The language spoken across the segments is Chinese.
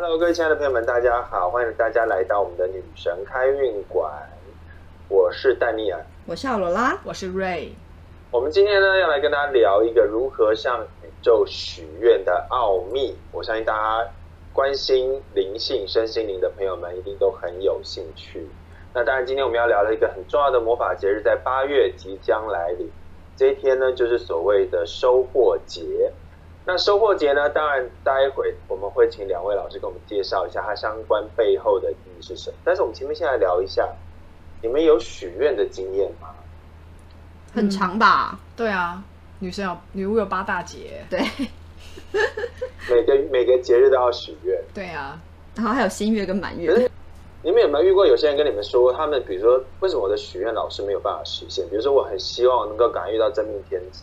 Hello，各位亲爱的朋友们，大家好，欢迎大家来到我们的女神开运馆。我是戴尼尔，我是奥罗拉，我是 Ray。我们今天呢要来跟大家聊一个如何向宇宙许愿的奥秘。我相信大家关心灵性、身心灵的朋友们一定都很有兴趣。那当然，今天我们要聊的一个很重要的魔法节日，在八月即将来临。这一天呢，就是所谓的收获节。那收获节呢？当然，待会我们会请两位老师给我们介绍一下它相关背后的意义是什么。但是我们前面先来聊一下，你们有许愿的经验吗？很长吧？对啊，女生有女巫有八大节，对，每个每个节日都要许愿。对啊，然后还有新月跟满可月是，你们有没有遇过有些人跟你们说，他们比如说为什么我的许愿老是没有办法实现？比如说我很希望能够赶快遇到真命天子，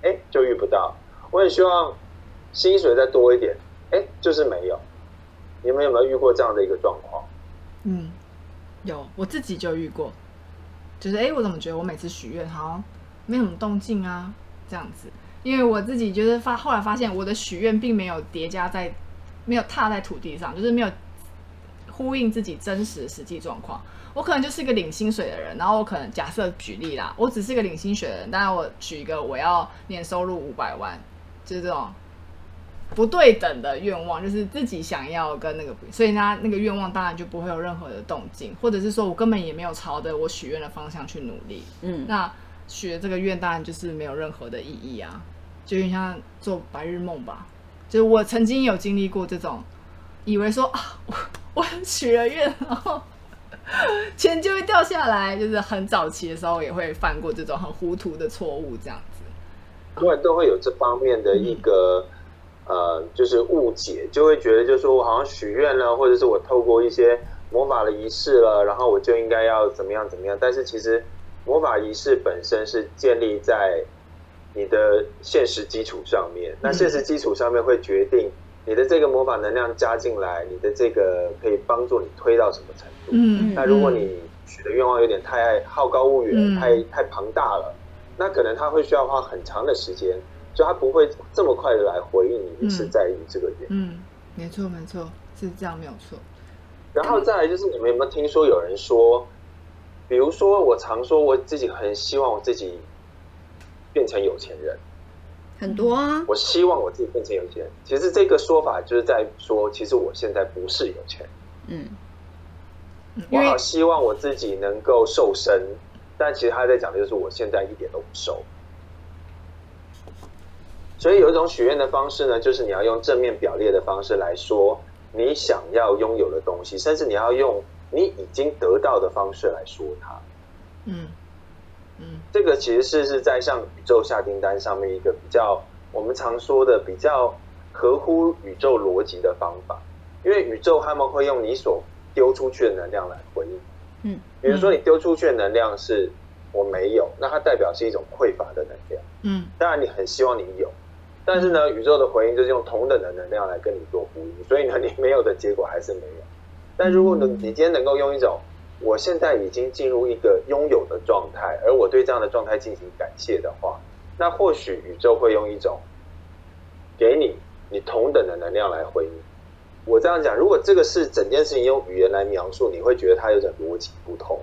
哎，就遇不到；我很希望薪水再多一点，哎，就是没有。你们有没有遇过这样的一个状况？嗯，有我自己就遇过，就是哎、我怎么觉得我每次许愿好像没什么动静啊，这样子，因为我自己就是发后来发现我的许愿并没有叠加在，没有踏在土地上，就是没有呼应自己真实的实际状况。我可能就是一个领薪水的人，然后我可能假设举例啦，我只是一个领薪水的人，当然我举一个我要年收入五百万，就是这种不对等的愿望，就是自己想要跟那个，所以他那个愿望当然就不会有任何的动静，或者是说我根本也没有朝着我许愿的方向去努力。嗯，那许的这个愿当然就是没有任何的意义啊，就有点像做白日梦吧。就是我曾经有经历过这种，以为说啊，我我许了愿，然后 钱就会掉下来，就是很早期的时候也会犯过这种很糊涂的错误，这样子。很多人都会有这方面的一个、呃，就是误解，就会觉得就是说我好像许愿了，或者是我透过一些魔法的仪式了，然后我就应该要怎么样怎么样。但是其实魔法仪式本身是建立在你的现实基础上面，那现实基础上面会决定你的这个魔法能量加进来，你的这个可以帮助你推到什么程度。嗯那如果你许的愿望有点太好高骛远，嗯太太庞大了，那可能他会需要花很长的时间，就他不会这么快的来回应你嗯是在于这个愿。嗯，没错没错，是这样没有错。然后再来就是你们有没有听说有人说，比如说我常说我自己很希望我自己变成有钱人，很多啊，我希望我自己变成有钱人。其实这个说法就是在说，其实我现在不是有钱人。嗯，我好希望我自己能够瘦身，但其实他在讲的就是我现在一点都不瘦。所以有一种许愿的方式呢，就是你要用正面表列的方式来说你想要拥有的东西，甚至你要用你已经得到的方式来说它。嗯嗯这个其实是是在向宇宙下订单上面一个比较我们常说的比较合乎宇宙逻辑的方法，因为宇宙他们会用你所丢出去的能量来回应。嗯，比如说你丢出去的能量是我没有，那它代表是一种匮乏的能量。嗯当然你很希望你有，但是呢，宇宙的回应就是用同等的能量来跟你做呼应，所以呢，你没有的结果还是没有。但如果你，你今天能够用一种我现在已经进入一个拥有的状态，而我对这样的状态进行感谢的话，那或许宇宙会用一种给你你同等的能量来回应。我这样讲，如果这个是整件事情用语言来描述，你会觉得它有点逻辑不通。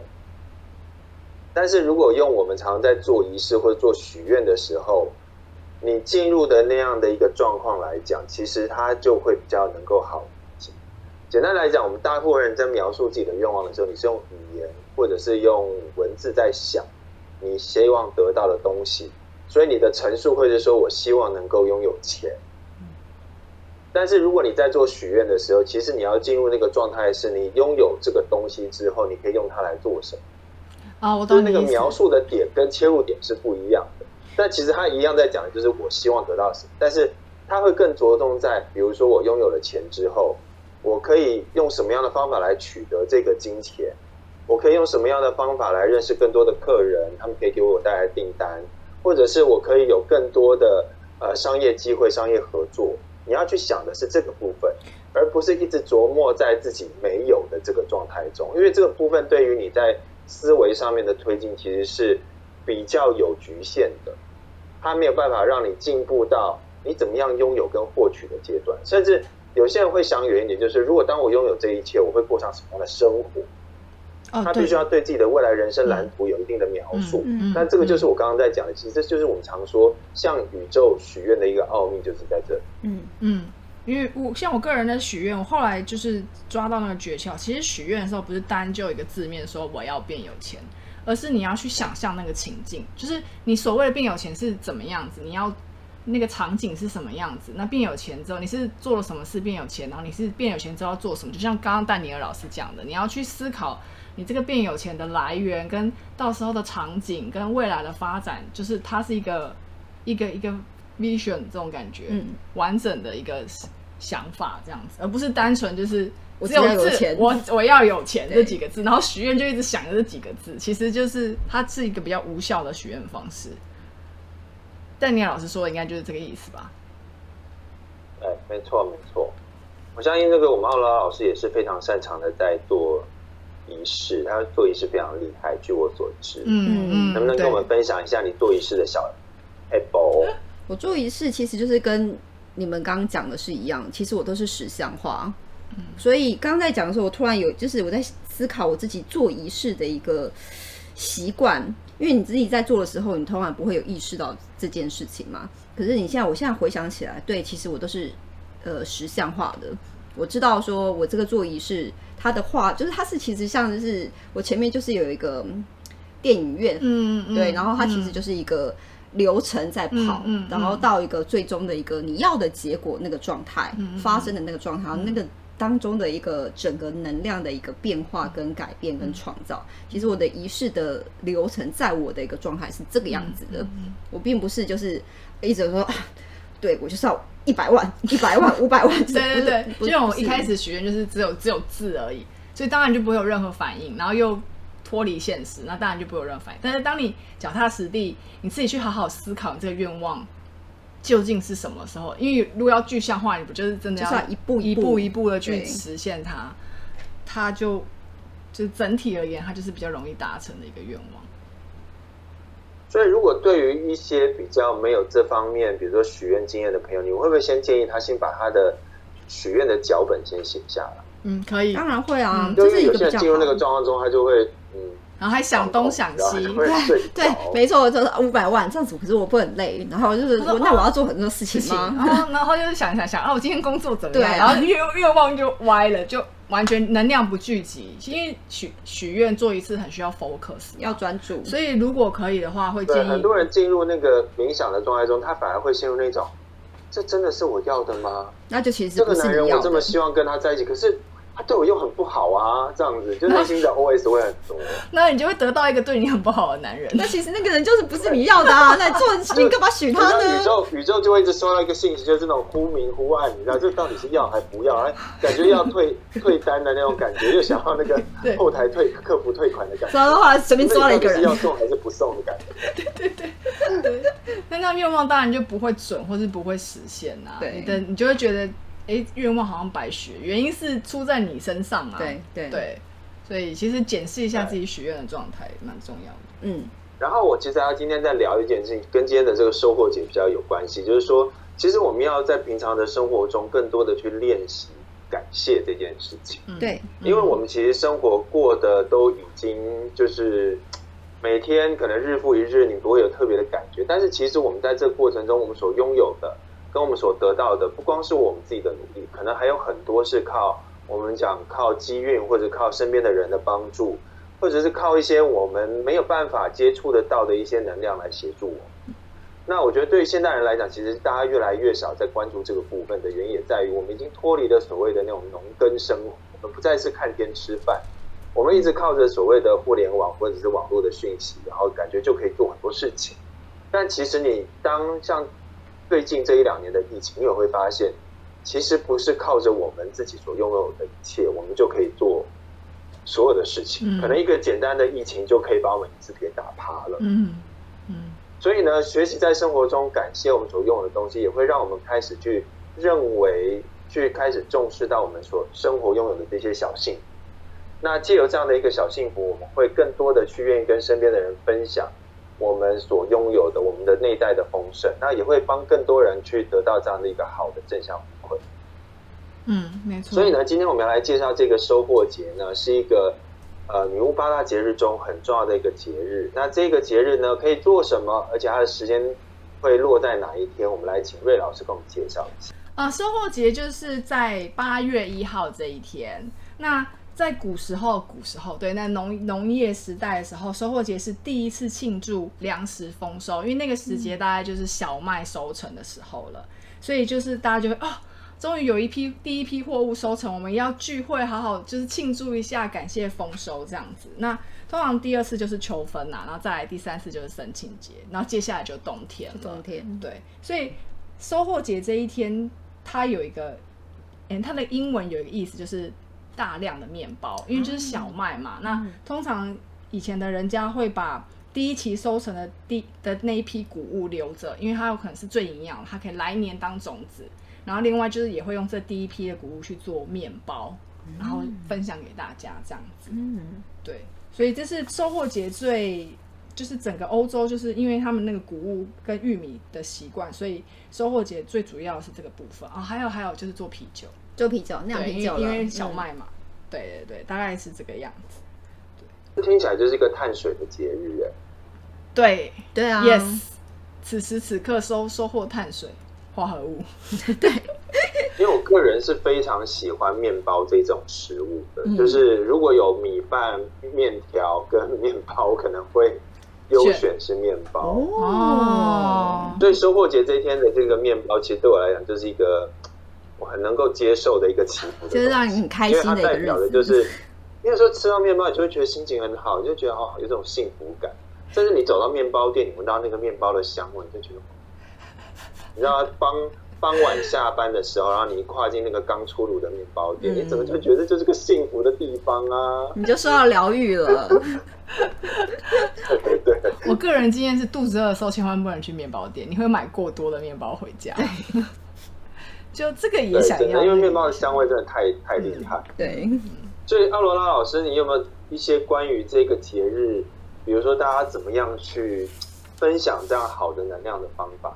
但是如果用我们常常在做仪式或者做许愿的时候，你进入的那样的一个状况来讲，其实它就会比较能够好理解。简单来讲，我们大部分人在描述自己的愿望的时候，你是用语言或者是用文字在想你希望得到的东西，所以你的陈述会是说我希望能够拥有钱。但是如果你在做许愿的时候，其实你要进入那个状态，是你拥有这个东西之后，你可以用它来做什么。啊，我就是那个。描述的点跟切入点是不一样的。但其实它一样在讲的就是我希望得到什么，但是它会更着重在，比如说我拥有了钱之后，我可以用什么样的方法来取得这个金钱？我可以用什么样的方法来认识更多的客人？他们可以给我带来订单，或者是我可以有更多的呃商业机会、商业合作。你要去想的是这个部分，而不是一直琢磨在自己没有的这个状态中，因为这个部分对于你在思维上面的推进其实是比较有局限的，它没有办法让你进步到你怎么样拥有跟获取的阶段，甚至有些人会想远一点，就是如果当我拥有这一切，我会过上什么样的生活？哦，他必须要对自己的未来人生蓝图有一定的描述。嗯那这个就是我刚刚在讲的，其实这就是我们常说向宇宙许愿的一个奥秘，就是在这里。嗯嗯，因为我像我个人的许愿，我后来就是抓到那个诀窍。其实许愿的时候不是单就一个字面说我要变有钱，而是你要去想象那个情境，就是你所谓的变有钱是怎么样子，你要那个场景是什么样子。那变有钱之后，你是做了什么事变有钱，然后你是变有钱之后要做什么？就像刚刚戴尼尔老师讲的，你要去思考你这个变有钱的来源，跟到时候的场景，跟未来的发展，就是它是一个一个一个 vision 这种感觉，嗯完整的一个想法这样子，而不是单纯就是我只有有钱我我要有钱这几个字，然后许愿就一直想着这几个字，其实就是它是一个比较无效的许愿方式。但你老师说的应该就是这个意思吧？哎，没错没错，我相信这个我们奥拉老师也是非常擅长的在做仪式，他做仪式非常厉害，据我所知。嗯嗯能不能跟我们分享一下你做仪式的小 apple？我做仪式其实就是跟你们刚刚讲的是一样，其实我都是实像化。所以刚刚在讲的时候，我突然有就是我在思考我自己做仪式的一个习惯，因为你自己在做的时候，你通常不会有意识到这件事情嘛。可是你现在，我现在回想起来，对，其实我都是呃实像化的。我知道说我这个座椅是，它的话就是它是其实像就是我前面就是有一个嗯电影院，嗯嗯对，然后它其实就是一个流程在跑，嗯嗯然后到一个最终的一个你要的结果那个状态、嗯发生的那个状态，那个当中的一个整个能量的一个变化跟改变跟创造。其实我的仪式的流程，在我的一个状态是这个样子嗯的，我并不是就是一直说。啊对，我就是要一百万、一百万、五百万。对对对，不就像我一开始许愿就是只有只有字而已，所以当然就不会有任何反应，然后又脱离现实，那当然就不会有任何反应。但是当你脚踏实地，你自己去好好思考你这个愿望究竟是什么时候，因为如果要具象化，你不就是真的就是要一步一一步一步的去对实现它，它就就是整体而言，它就是比较容易达成的一个愿望。所以，如果对于一些比较没有这方面，比如说许愿经验的朋友，你会不会先建议他先把他的许愿的脚本先写下来？嗯，可以。当然会啊，嗯就因为有是一个比较些人进入那个好状况中，他就会嗯，然后还想东想西，然后就会睡对，没错，就是五百万这样子，可是我不很累，然后就是说我那我要做很多事情吗，然吗？后然后就是想想想，啊，我今天工作怎么样？然后愿愿望就歪了，就完全能量不聚集。因为许许愿做一次很需要 focus，要专注，所以如果可以的话，会，建议很多人进入那个冥想的状态中，他反而会陷入那种，这真的是我要的吗？那就其实这个男人我这么。希望跟他在一起，可是他对我又很不好啊，这样子，就内心的 OS 会很多。那你就会得到一个对你很不好的男人。那其实那个人就是不是你要的啊！那你做你干嘛许他呢 宇？宙宇宙就会一直收到一个信息，就是那种忽明忽暗，你知道这到底是要还不要？哎，感觉要退 退单的那种感觉，又想要那个对后台退客服退款的感觉。然后后来随便抓了一个人要送还是不送的感觉？对对对那那愿望当然就不会准，或是不会实现啊。对你的你就会觉得，哎，愿望好像白许，原因是出在你身上啊。对对对，所以其实检视一下自己许愿的状态蛮重要的。嗯，然后我其实要今天在聊一件事情，跟今天的这个收获节比较有关系，就是说，其实我们要在平常的生活中更多的去练习感谢这件事情。嗯对，因为我们其实生活过得都已经就是每天可能日复一日，你不会有特别的感觉。但是其实我们在这个过程中，我们所拥有的跟我们所得到的，不光是我们自己的努力，可能还有很多是靠我们讲靠机运，或者靠身边的人的帮助，或者是靠一些我们没有办法接触得到的一些能量来协助我。那我觉得对现代人来讲，其实大家越来越少在关注这个部分的原因，也在于我们已经脱离了所谓的那种农耕生活，我们不再是看天吃饭，我们一直靠着所谓的互联网或者是网络的讯息，然后感觉就可以做很多事情。但其实你当像最近这一两年的疫情，你也会发现，其实不是靠着我们自己所拥有的一切，我们就可以做所有的事情。嗯可能一个简单的疫情就可以把我们一次给打趴了。嗯嗯所以呢，学习在生活中感谢我们所拥有的东西，也会让我们开始去认为、去开始重视到我们所生活拥有的这些小幸福。那借由这样的一个小幸福，我们会更多的去愿意跟身边的人分享我们所拥有的、我们的内在的丰盛，那也会帮更多人去得到这样的一个好的正向回馈。嗯，没错。所以呢，今天我们要来介绍这个收获节呢，是一个呃女巫八大节日中很重要的一个节日。那这个节日呢，可以做什么？而且它的时间会落在哪一天？我们来请瑞老师给我们介绍一下。啊，收获节就是在八月一号这一天。那在古时候，古时候对，那农农业时代的时候，收获节是第一次庆祝粮食丰收，因为那个时节大概就是小麦收成的时候了，所以就是大家就会哦，终于有一批第一批货物收成，我们要聚会，好好就是庆祝一下，感谢丰收这样子。那通常第二次就是秋分呐，然后再来第三次就是生庆节，然后接下来就冬天了。冬天对，所以收获节这一天，它有一个，嗯，它的英文有一个意思就是。大量的面包，因为就是小麦嘛。那通常以前的人家会把第一期收成的第的那一批谷物留着，因为它有可能是最营养，它可以来年当种子。然后另外就是也会用这第一批的谷物去做面包，然后分享给大家这样子。嗯，对，所以这是收获节最就是整个欧洲，就是因为他们那个谷物跟玉米的习惯，所以收获节最主要是这个部分啊。还有还有就是做啤酒。做啤酒酿啤酒，因为小麦嘛，对对对，大概是这个样子。这听起来就是一个碳水的节日哎。对对啊，yes，此时此刻收收获碳水化合物。对，因为我个人是非常喜欢面包这种食物的，就是如果有米饭、面条跟面包，我可能会优选是面包哦。所以收获节这一天的这个面包，其实对我来讲就是一个。我很能够接受的一个祈福，就是让你很开心的因为它代表的就是，有时候吃到面包，你就会觉得心情很好，你就觉得哦，有种幸福感。甚至你走到面包店，你闻到那个面包的香味，你就觉得，你知道，傍傍晚下班的时候，然后你跨进那个刚出炉的面包店，你怎么就觉得这是个幸福的地方啊？你就受到疗愈了。对 对，我个人经验是，肚子饿的时候千万不能去面包店，你会买过多的面包回家。就这个也想要，因为面包的香味真的太太厉害。对，所以奥罗拉老师，你有没有一些关于这个节日，比如说大家怎么样去分享这样好的能量的方法？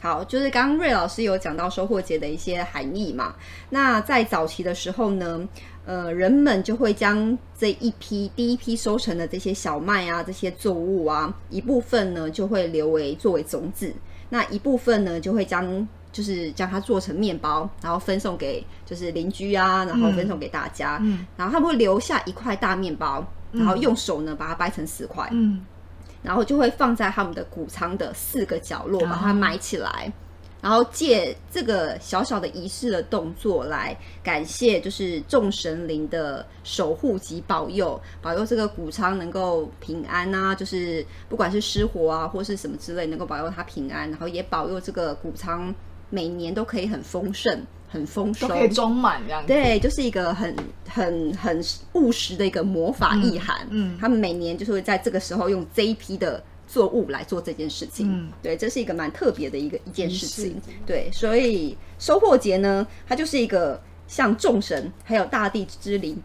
好，就是刚刚瑞老师有讲到收获节的一些含义嘛。那在早期的时候呢，呃，人们就会将这一批第一批收成的这些小麦啊，这些作物啊，一部分呢就会留为作为种子，那一部分呢就会将。就是将它做成面包，然后分送给就是邻居啊，然后分送给大家。嗯，然后他们会留下一块大面包，然后用手呢把它掰成四块，嗯，然后就会放在他们的谷仓的四个角落，把它埋起来。然后借这个小小的仪式的动作来感谢，就是众神灵的守护及保佑，保佑这个谷仓能够平安啊，就是不管是失火啊或是什么之类，能够保佑它平安，然后也保佑这个谷仓。每年都可以很丰盛、很丰收，都可以装满这样。对，就是一个很、很、很务实的一个魔法意涵。嗯，他们每年就是会在这个时候用这一批的作物来做这件事情。嗯，对，这是一个蛮特别的一个一件事情。对，所以收获节呢，它就是一个向众神还有大地之灵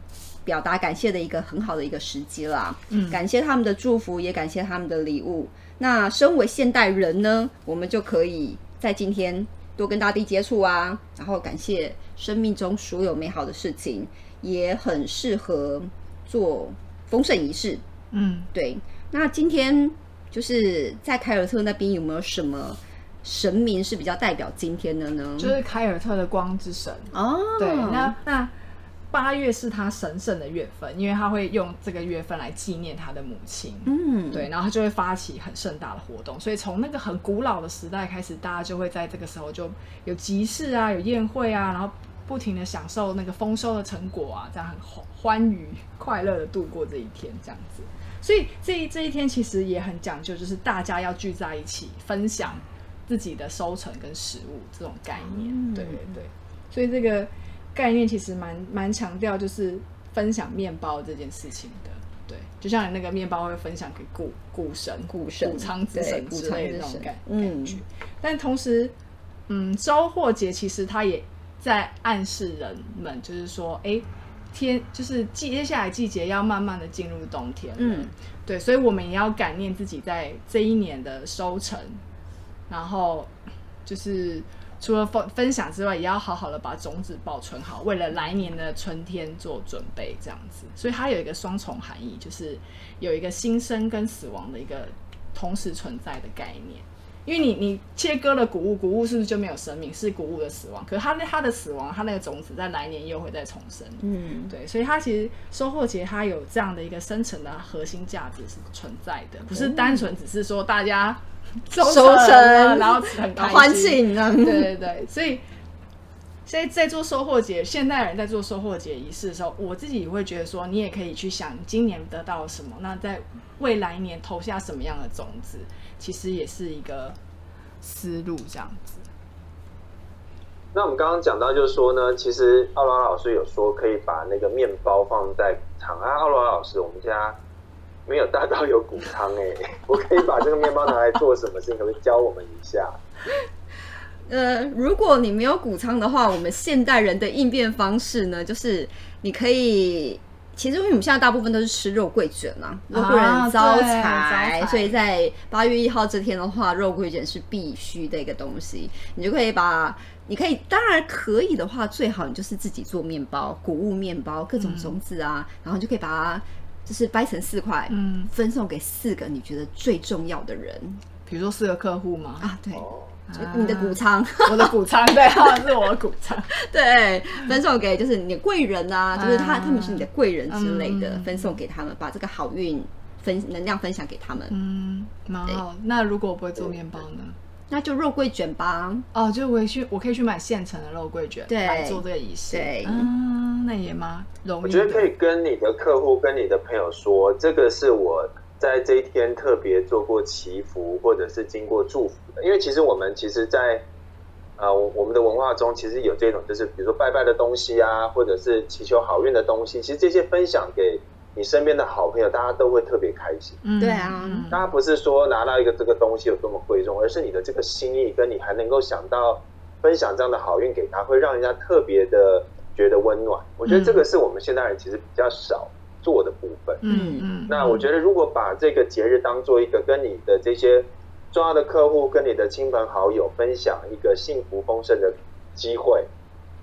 表达感谢的一个很好的一个时机啦。嗯，感谢他们的祝福，也感谢他们的礼物。那身为现代人呢，我们就可以在今天。多跟大地接触啊，然后感谢生命中所有美好的事情，也很适合做丰盛仪式。嗯，对。那今天就是在凯尔特那边有没有什么神明是比较代表今天的呢？就是凯尔特的光之神哦。对，那那。八月是他神圣的月份，因为他会用这个月份来纪念他的母亲。嗯，对，然后他就会发起很盛大的活动。所以从那个很古老的时代开始，大家就会在这个时候就有集市啊，有宴会啊，然后不停的享受那个丰收的成果啊，这样很欢愉快乐的度过这一天，这样子。所以这这一天其实也很讲究，就是大家要聚在一起分享自己的收成跟食物这种概念。对对对，所以这个。概念其实蛮蛮强调，就是分享面包这件事情的，对，就像你那个面包会分享给古古神、古神、谷仓之神之类的那种感感觉。但同时，嗯，收获节其实它也在暗示人们，就是说，哎，天就是季接下来季节要慢慢的进入冬天，嗯，对，所以我们也要感念自己在这一年的收成，然后就是。除了分分享之外，也要好好的把种子保存好，为了来年的春天做准备，这样子。所以它有一个双重含义，就是有一个新生跟死亡的一个同时存在的概念。因为你你切割了谷物，谷物是不是就没有生命？是谷物的死亡。可是它它的死亡，它那个种子在来年又会再重生。嗯，对，所以它其实收获节它有这样的一个深层的核心价值是存在的，不是单纯只是说大家收收成成然后很开心欢庆呢？对对对，所以所以在做收获节，现代人在做收获节仪式的时候，我自己也会觉得说，你也可以去想今年得到了什么，那在未来一年投下什么样的种子，其实也是一个思路这样子。那我们刚刚讲到，就是说呢，其实奥罗拉老师有说可以把那个面包放在场啊。奥罗拉老师，我们家没有大到有谷仓哎，我可以把这个面包拿来做什么事情？可不可以教我们一下？呃，如果你没有谷仓的话，我们现代人的应变方式呢，就是你可以。其实，因为我们现在大部分都是吃肉桂卷嘛，肉桂啊人招对财，招财所以在八月一号这天的话，肉桂卷是必须的一个东西。你就可以把，你可以，当然可以的话，最好你就是自己做面包，谷物面包，各种种子啊，然后你就可以把它就是掰成四块，嗯分送给四个你觉得最重要的人比如说四个客户吗？啊，对，你的谷仓。我的谷仓，对，他们是我的谷仓。对，分送给就是你的贵人啊，就是他啊他们是你的贵人之类的，嗯分送给他们，把这个好运分能量分享给他们，嗯，蛮好。那如果我不会做面包呢？那就肉桂卷吧。哦，就我去，我可以去买现成的肉桂卷对来做这个仪式。对嗯，那也蛮容易。我觉得可以跟你的客户、跟你的朋友说，这个是我在这一天特别做过祈福，或者是经过祝福的。因为其实我们其实在，呃我我们的文化中，其实有这种就是比如说拜拜的东西啊，或者是祈求好运的东西，其实这些分享给你身边的好朋友，大家都会特别开心。嗯对啊嗯大家不是说拿到一个这个东西有多么贵重，而是你的这个心意，跟你还能够想到分享这样的好运给他，会让人家特别的觉得温暖。我觉得这个是我们现代人其实比较少做的部分。嗯嗯。那我觉得，如果把这个节日当做一个跟你的这些重要的客户、跟你的亲朋好友分享一个幸福丰盛的机会，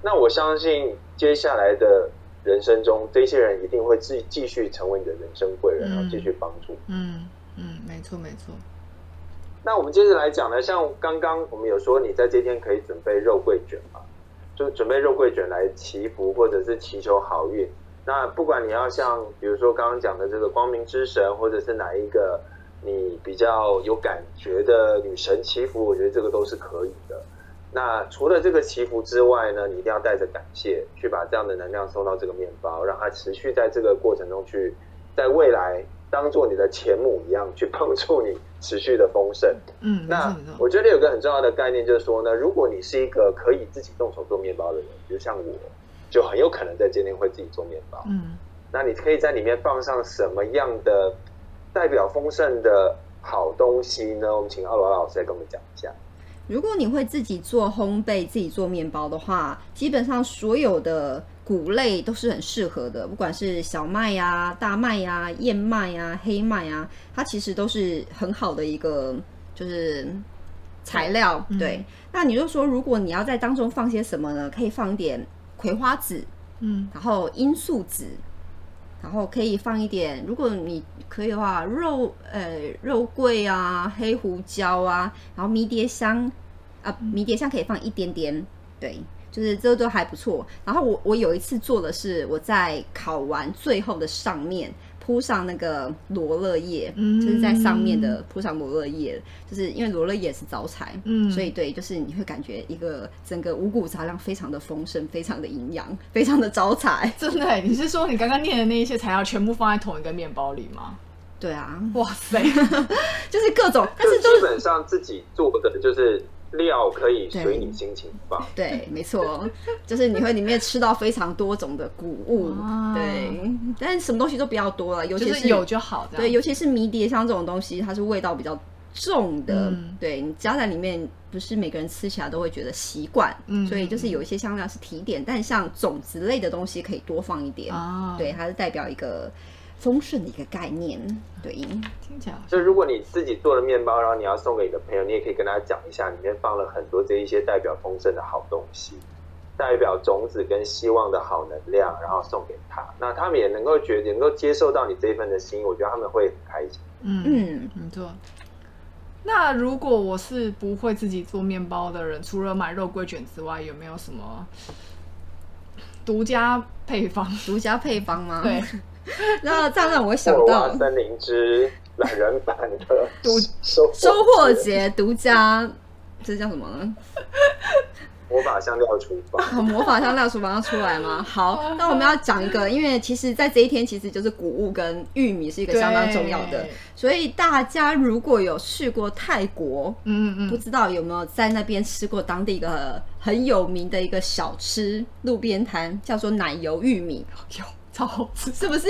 那我相信接下来的人生中，这些人一定会继继续成为你的人生贵人，嗯然后继续帮助。嗯嗯，没错没错。那我们接着来讲呢，像刚刚我们有说，你在这天可以准备肉桂卷嘛，就准备肉桂卷来祈福或者是祈求好运。那不管你要像比如说刚刚讲的这个光明之神，或者是哪一个你比较有感觉的女神祈福，我觉得这个都是可以的。那除了这个祈福之外呢，你一定要带着感谢去把这样的能量送到这个面包，让它持续在这个过程中去，在未来当做你的前母一样去帮助你持续的丰盛。嗯，那。我觉得有个很重要的概念就是说呢，如果你是一个可以自己动手做面包的人，比如像我，就很有可能在今天会自己做面包。嗯那你可以在里面放上什么样的代表丰盛的好东西呢？我们请奥罗老师来跟我们讲一下。如果你会自己做烘焙、自己做面包的话，基本上所有的谷类都是很适合的，不管是小麦呀、大麦呀、燕麦呀、黑麦呀，它其实都是很好的一个就是材料。嗯对，那你就说，如果你要在当中放些什么呢？可以放一点葵花籽，嗯然后罂粟籽，然后可以放一点，如果你可以的话，肉呃肉桂啊、黑胡椒啊，然后迷迭香啊，迷迭香可以放一点点，对，就是这都还不错。然后我我有一次做的是，我在烤完最后的上面铺上那个罗勒叶，嗯就是在上面的铺上罗勒叶，就是因为罗勒叶是招财，嗯所以对，就是你会感觉一个整个五谷杂粮非常的丰盛，非常的营养，非常的招财。真的，你是说你刚刚念的那一些材料全部放在同一个面包里吗？对啊，哇塞，就是各种，但是基本上自己做的就是料可以随你心情放。对，没错，就是你会里面吃到非常多种的谷物，哇对，但是什么东西都不要多了，尤其就是有就好，对，尤其是迷迭香这种东西，它是味道比较重的，嗯。对你加在里面，不是每个人吃起来都会觉得习惯，嗯所以就是有一些香料是提点，但像种子类的东西可以多放一点，啊，对，它是代表一个丰盛的一个概念。对，听起来就如果你自己做了面包，然后你要送给你的朋友，你也可以跟他讲一下，里面放了很多这一些代表丰盛的好东西，代表种子跟希望的好能量，然后送给他，那他们也能够觉得能够接受到你这一份的心意，我觉得他们会很开心。嗯嗯，没错。那如果我是不会自己做面包的人，除了买肉桂卷之外，有没有什么独家配方？独家配方吗？对，那这样让我想到森林之懒人版的独收收获节独家，这叫什么呢？魔法香料厨房。好，魔法香料厨房要出来吗？好，那我们要讲一个，因为其实，在这一天，其实就是谷物跟玉米是一个相当重要的，所以大家如果有去过泰国，嗯嗯嗯，知道有没有在那边吃过当地一个很有名的一个小吃路边摊，叫做奶油玉米，有超好吃。是不是？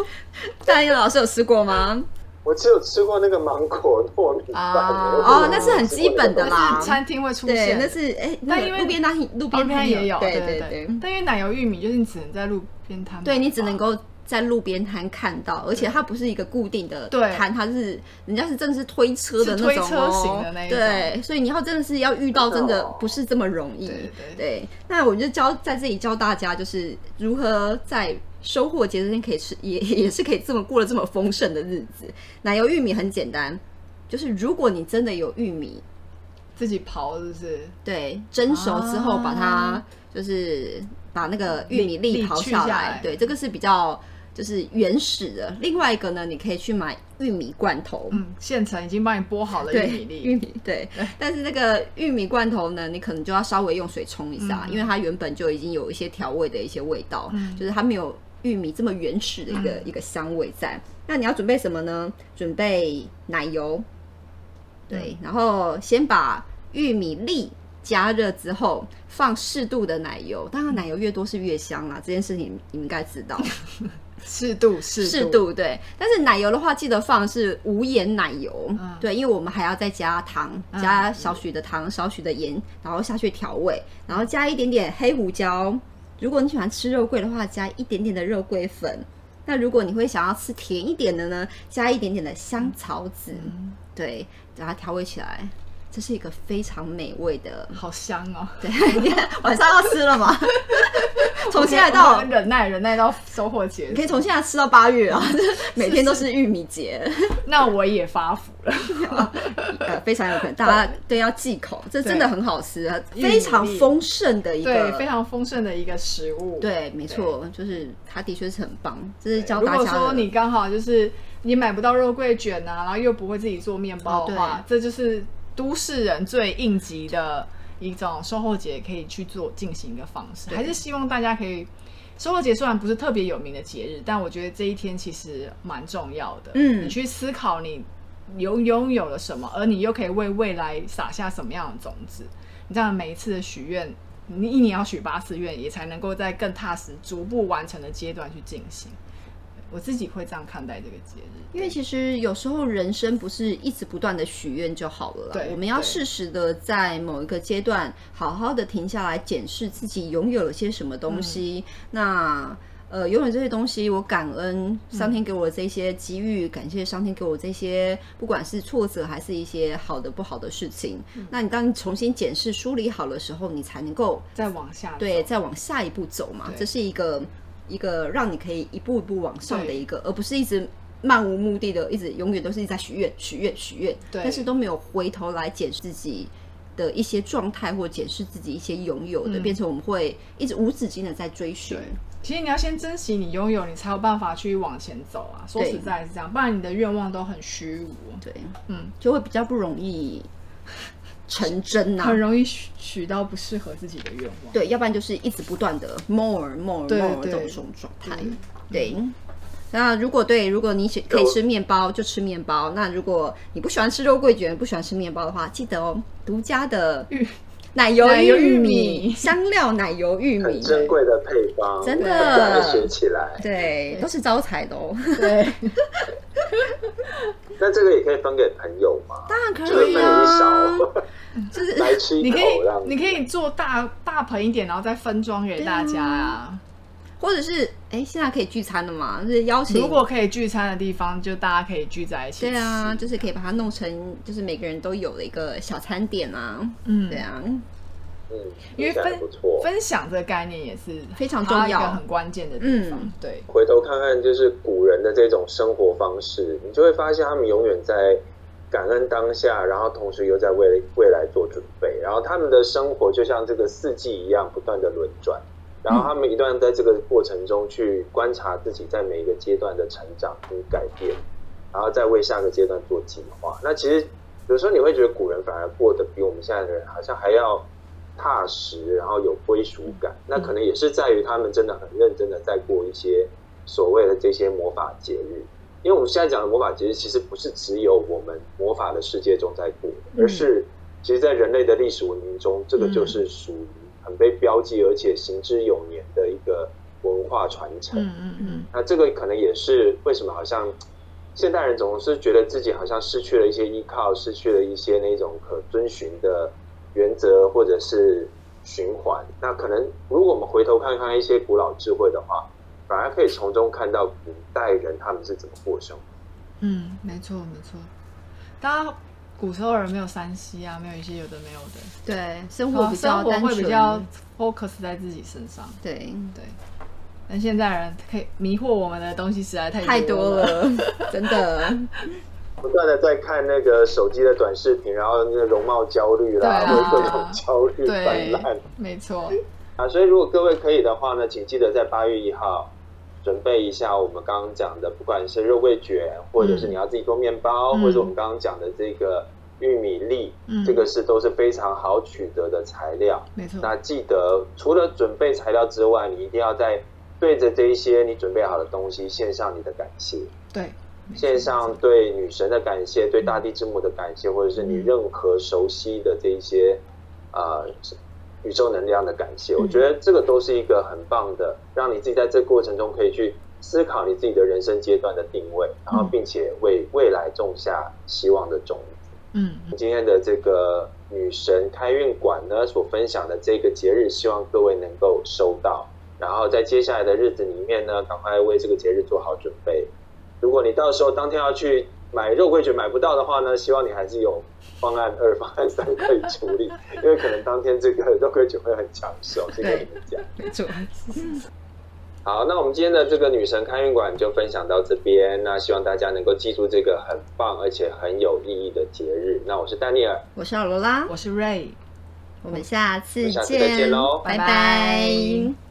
大英老师有吃过吗？我只有吃过那个芒果糯米饭，啊哦那是很基本的啦餐厅会出，现，那是哎，那但因为路边摊路边摊摊也有，对对对。但因为奶油玉米就是你只能在路边摊，对你只能够在路边摊看到，而且它不是一个固定的对。摊，它是人家是真的是推车的那种、车型的那种。对，所以你要真的是要遇到，真的不是这么容易。对对那我就教在这里教大家，就是如何在收获节这天可以吃，也 也是可以这么过了这么丰盛的日子。奶油玉米很简单，就是如果你真的有玉米，自己刨，是不是？对，蒸熟之后啊把它就是把那个玉米粒粒刨下来。对，这个是比较就是原始的。另外一个呢，你可以去买玉米罐头。嗯，现成已经帮你剥好了玉米粒，玉米对，但是那个玉米罐头呢，你可能就要稍微用水冲一下，嗯因为它原本就已经有一些调味的一些味道，嗯就是它没有玉米这么原始的一个、一个香味在。那你要准备什么呢？准备奶油，对，然后先把玉米粒加热之后，放适度的奶油，当然奶油越多是越香啦，这件事情你们应该知道。适度适适度对，但是奶油的话，记得放的是无盐奶油，嗯。对，因为我们还要再加糖，嗯。加少许的糖，少许的盐，然后下去调味，然后加一点点黑胡椒。如果你喜欢吃肉桂的话，加一点点的肉桂粉。那如果你会想要吃甜一点的呢，加一点点的香草籽，嗯。对，把它调味起来，这是一个非常美味的。好香哦！对，晚上要吃了吗？从现在到忍耐忍耐到收获节你可以从现在吃到八月啊，每天都是玉米节，那我也发福了。呃，非常有可能大家对要忌口，这真的很好吃啊，非常丰盛的一个对，非常丰盛的一个食物。对，没错，就是它的确是很棒，这是教大家如果。说你刚好就是你买不到肉桂卷啊，然后又不会自己做面包的话，哦这就是都市人最应急的一种售后节可以去做进行一个方式。还是希望大家可以，售后节虽然不是特别有名的节日，但我觉得这一天其实蛮重要的。嗯你去思考你拥拥有了什么，而你又可以为未来撒下什么样的种子。你这样每一次的许愿，你一年要许八次愿，也才能够在更踏实、逐步完成的阶段去进行。我自己会这样看待这个节日，因为其实有时候人生不是一直不断的许愿就好了啦对，我们要适时的在某一个阶段好好的停下来检视自己拥有了些什么东西。嗯那呃，拥有这些东西，我感恩上天给我的这些机遇，感谢上天给我这些，不管是挫折还是一些好的不好的事情。嗯那你当你重新检视、梳理好的时候，你才能够再往下对，再往下一步走嘛。这是一个一个让你可以一步一步往上的一个，而不是一直漫无目的的，一直永远都是一直在许愿、许愿、许愿，对。但是都没有回头来检视自己的一些状态，或检视自己一些拥有的，嗯。变成我们会一直无止境的在追寻。其实你要先珍惜你拥有，你才有办法去往前走啊。说对实在是这样，不然你的愿望都很虚无，对，嗯，就会比较不容易成真呐、很容易许许到不适合自己的愿望。对，要不然就是一直不断的 more more more 对这种这种状态嗯。对，那如果对，如果你喜可以吃面包就吃面包。那如果你不喜欢吃肉桂卷，不喜欢吃面包的话，记得哦，独家的奶油奶油玉玉米香料奶油玉米很，珍贵的配方，真的学起来。对，都是招财的哦。对，那这个也可以分给朋友吗？当然可以啊就是 来吃一你可以。你可以做大大盆一点，然后再分装给大家啊。或者是哎，现在可以聚餐了嘛？就是邀请，如果可以聚餐的地方，就大家可以聚在一起。对啊，就是可以把它弄成，就是每个人都有的一个小餐点啊。嗯，对啊。嗯，因为分分享这个概念也是非常重要、一个很关键的地方。对，回头看看就是古人的这种生活方式，你就会发现他们永远在感恩当下，然后同时又在为未来做准备。然后他们的生活就像这个四季一样，不断的轮转。然后他们一段在这个过程中去观察自己在每一个阶段的成长跟改变，然后再为下个阶段做计划。那其实有时候你会觉得古人反而过得比我们现在的人好像还要踏实，然后有归属感。那可能也是在于他们真的很认真的在过一些所谓的这些魔法节日。因为我们现在讲的魔法节日，其实不是只有我们魔法的世界中在过，而是其实在人类的历史文明中，这个就是属于。很被标记，而且行之有年的一个文化传承。嗯嗯嗯。那这个可能也是为什么好像现代人总是觉得自己好像失去了一些依靠，失去了一些那种可遵循的原则或者是循环。那可能如果我们回头看看一些古老智慧的话，反而可以从中看到古代人他们是怎么过生活。嗯，没错没错。大家。古时候人没有山西啊，没有一些有的没有的，对，生活比较生活，会比较 focus 在自己身上，对对。但现在人可以迷惑我们的东西实在太太多了，真的。不断的在看那个手机的短视频，然后那个容貌焦虑啦，或者各种焦虑泛滥，没错。啊，所以如果各位可以的话呢，请记得在八月一号准备一下我们刚刚讲的，不管是肉桂卷，或者是你要自己做面包，或者我们刚刚讲的这个。玉米粒，这个是都是非常好取得的材料。没错。那记得除了准备材料之外，你一定要在对着这一些你准备好的东西献上你的感谢。对。献上对女神的感谢，对大地之母的感谢，或者是你任何熟悉的这一些啊宇宙能量的感谢。我觉得这个都是一个很棒的，让你自己在这过程中可以去思考你自己的人生阶段的定位，然后并且为未来种下希望的种子。嗯，今天的这个女神开运馆呢，所分享的这个节日，希望各位能够收到。然后在接下来的日子里面呢，赶快为这个节日做好准备。如果你到时候当天要去买肉桂卷买不到的话呢，希望你还是有方案二、方案三可以处理，因为可能当天这个肉桂卷会很抢手，先跟你们讲。没错。好，那我们今天的这个女神开运馆就分享到这边。那希望大家能够记住这个很棒而且很有意义的节日。那我是丹尼尔，我是奥罗拉，我是 Ray，我们下次下次再见喽，拜拜。